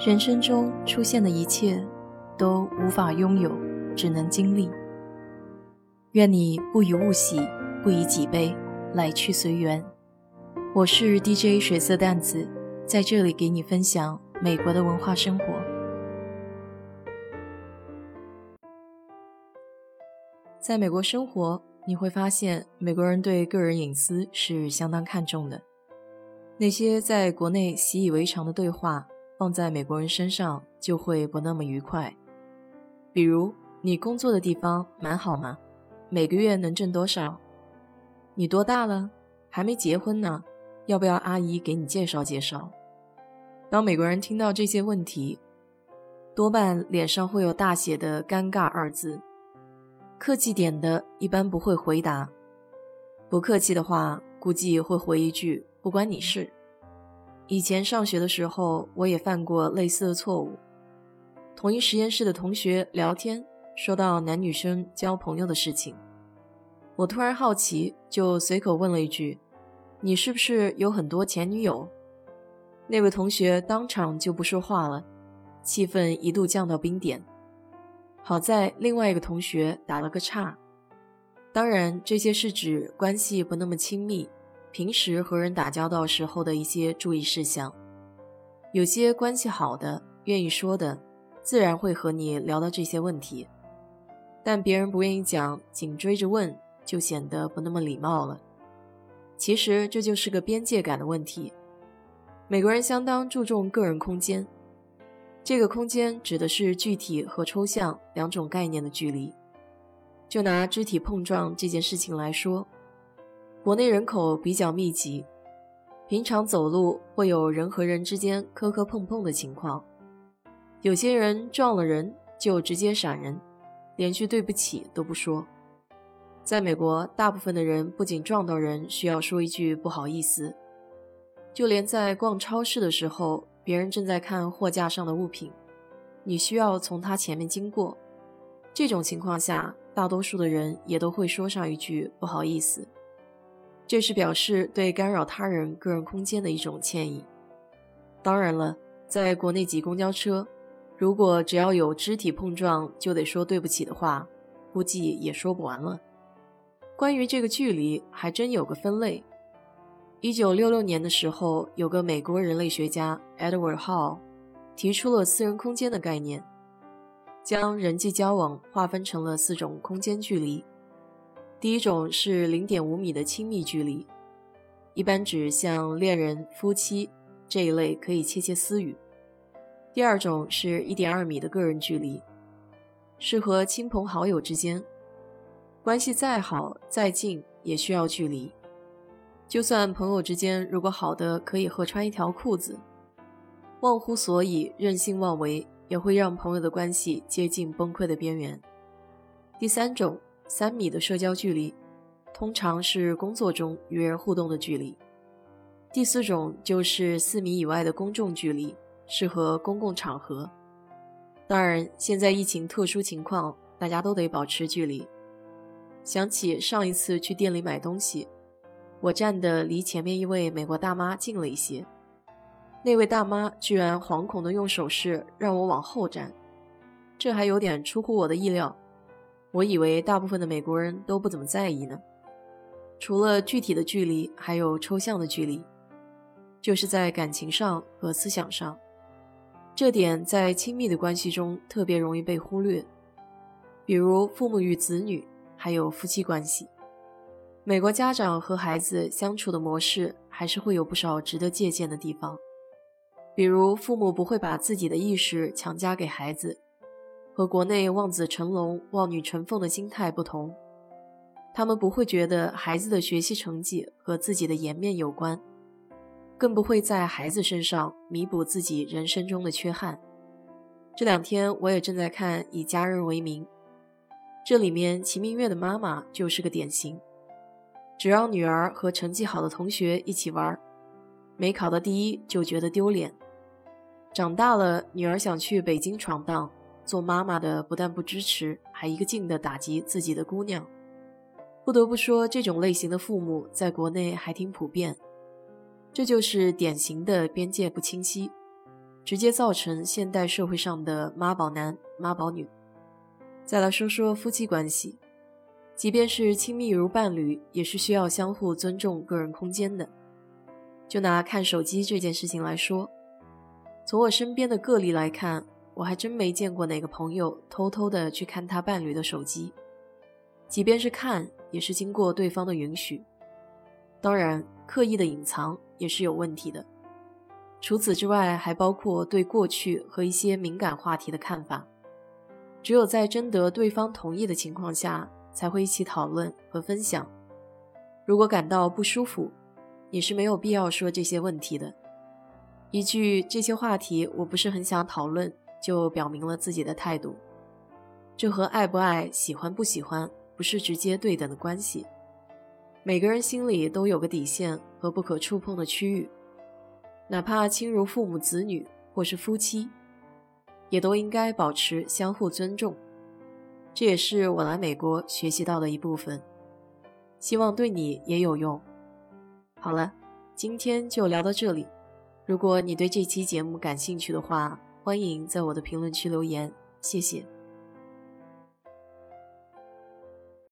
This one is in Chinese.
人生中出现的一切，都无法拥有，只能经历。愿你不以物喜，不以己悲，来去随缘。我是 DJ 水色淡子，在这里给你分享美国的文化生活。在美国生活，你会发现美国人对个人隐私是相当看重的。那些在国内习以为常的对话。放在美国人身上就会不那么愉快。比如，你工作的地方蛮好吗？每个月能挣多少？你多大了？还没结婚呢？要不要阿姨给你介绍介绍？当美国人听到这些问题，多半脸上会有大写的“尴尬”二字。客气点的，一般不会回答；不客气的话，估计会回一句“不关你事”。以前上学的时候，我也犯过类似的错误。同一实验室的同学聊天，说到男女生交朋友的事情，我突然好奇，就随口问了一句：“你是不是有很多前女友？”那位同学当场就不说话了，气氛一度降到冰点。好在另外一个同学打了个岔。当然，这些是指关系不那么亲密。平时和人打交道时候的一些注意事项，有些关系好的、愿意说的，自然会和你聊到这些问题；但别人不愿意讲，紧追着问，就显得不那么礼貌了。其实这就是个边界感的问题。美国人相当注重个人空间，这个空间指的是具体和抽象两种概念的距离。就拿肢体碰撞这件事情来说。国内人口比较密集，平常走路会有人和人之间磕磕碰碰的情况。有些人撞了人就直接闪人，连句对不起都不说。在美国，大部分的人不仅撞到人需要说一句不好意思，就连在逛超市的时候，别人正在看货架上的物品，你需要从他前面经过，这种情况下，大多数的人也都会说上一句不好意思。这是表示对干扰他人个人空间的一种歉意。当然了，在国内挤公交车，如果只要有肢体碰撞就得说对不起的话，估计也说不完了。关于这个距离，还真有个分类。一九六六年的时候，有个美国人类学家 Edward Hall 提出了私人空间的概念，将人际交往划分成了四种空间距离。第一种是零点五米的亲密距离，一般指像恋人、夫妻这一类可以窃窃私语。第二种是一点二米的个人距离，适合亲朋好友之间，关系再好再近也需要距离。就算朋友之间如果好的可以合穿一条裤子，忘乎所以、任性妄为，也会让朋友的关系接近崩溃的边缘。第三种。三米的社交距离，通常是工作中与人互动的距离。第四种就是四米以外的公众距离，适合公共场合。当然，现在疫情特殊情况，大家都得保持距离。想起上一次去店里买东西，我站的离前面一位美国大妈近了一些，那位大妈居然惶恐地用手势让我往后站，这还有点出乎我的意料。我以为大部分的美国人都不怎么在意呢。除了具体的距离，还有抽象的距离，就是在感情上和思想上。这点在亲密的关系中特别容易被忽略，比如父母与子女，还有夫妻关系。美国家长和孩子相处的模式还是会有不少值得借鉴的地方，比如父母不会把自己的意识强加给孩子。和国内望子成龙、望女成凤的心态不同，他们不会觉得孩子的学习成绩和自己的颜面有关，更不会在孩子身上弥补自己人生中的缺憾。这两天我也正在看《以家人为名》，这里面齐明月的妈妈就是个典型，只要女儿和成绩好的同学一起玩，没考到第一就觉得丢脸。长大了，女儿想去北京闯荡。做妈妈的不但不支持，还一个劲的打击自己的姑娘。不得不说，这种类型的父母在国内还挺普遍。这就是典型的边界不清晰。直接造成现代社会上的妈宝男、妈宝女。再来说说夫妻关系，即便是亲密如伴侣，也是需要相互尊重个人空间的。就拿看手机这件事情来说，从我身边的个例来看，我还真没见过哪个朋友偷偷的去看他伴侣的手机，即便是看，也是经过对方的允许。当然，刻意的隐藏也是有问题的。除此之外，还包括对过去和一些敏感话题的看法。只有在征得对方同意的情况下，才会一起讨论和分享。如果感到不舒服，也是没有必要说这些问题的。一句这些话题我不是很想讨论，就表明了自己的态度。这和爱不爱、喜欢不喜欢不是直接对等的关系。每个人心里都有个底线和不可触碰的区域，哪怕亲如父母、子女或是夫妻，也都应该保持相互尊重。这也是我来美国学习到的一部分，希望对你也有用。好了，今天就聊到这里。如果你对这期节目感兴趣的话，欢迎在我的评论区留言，谢谢。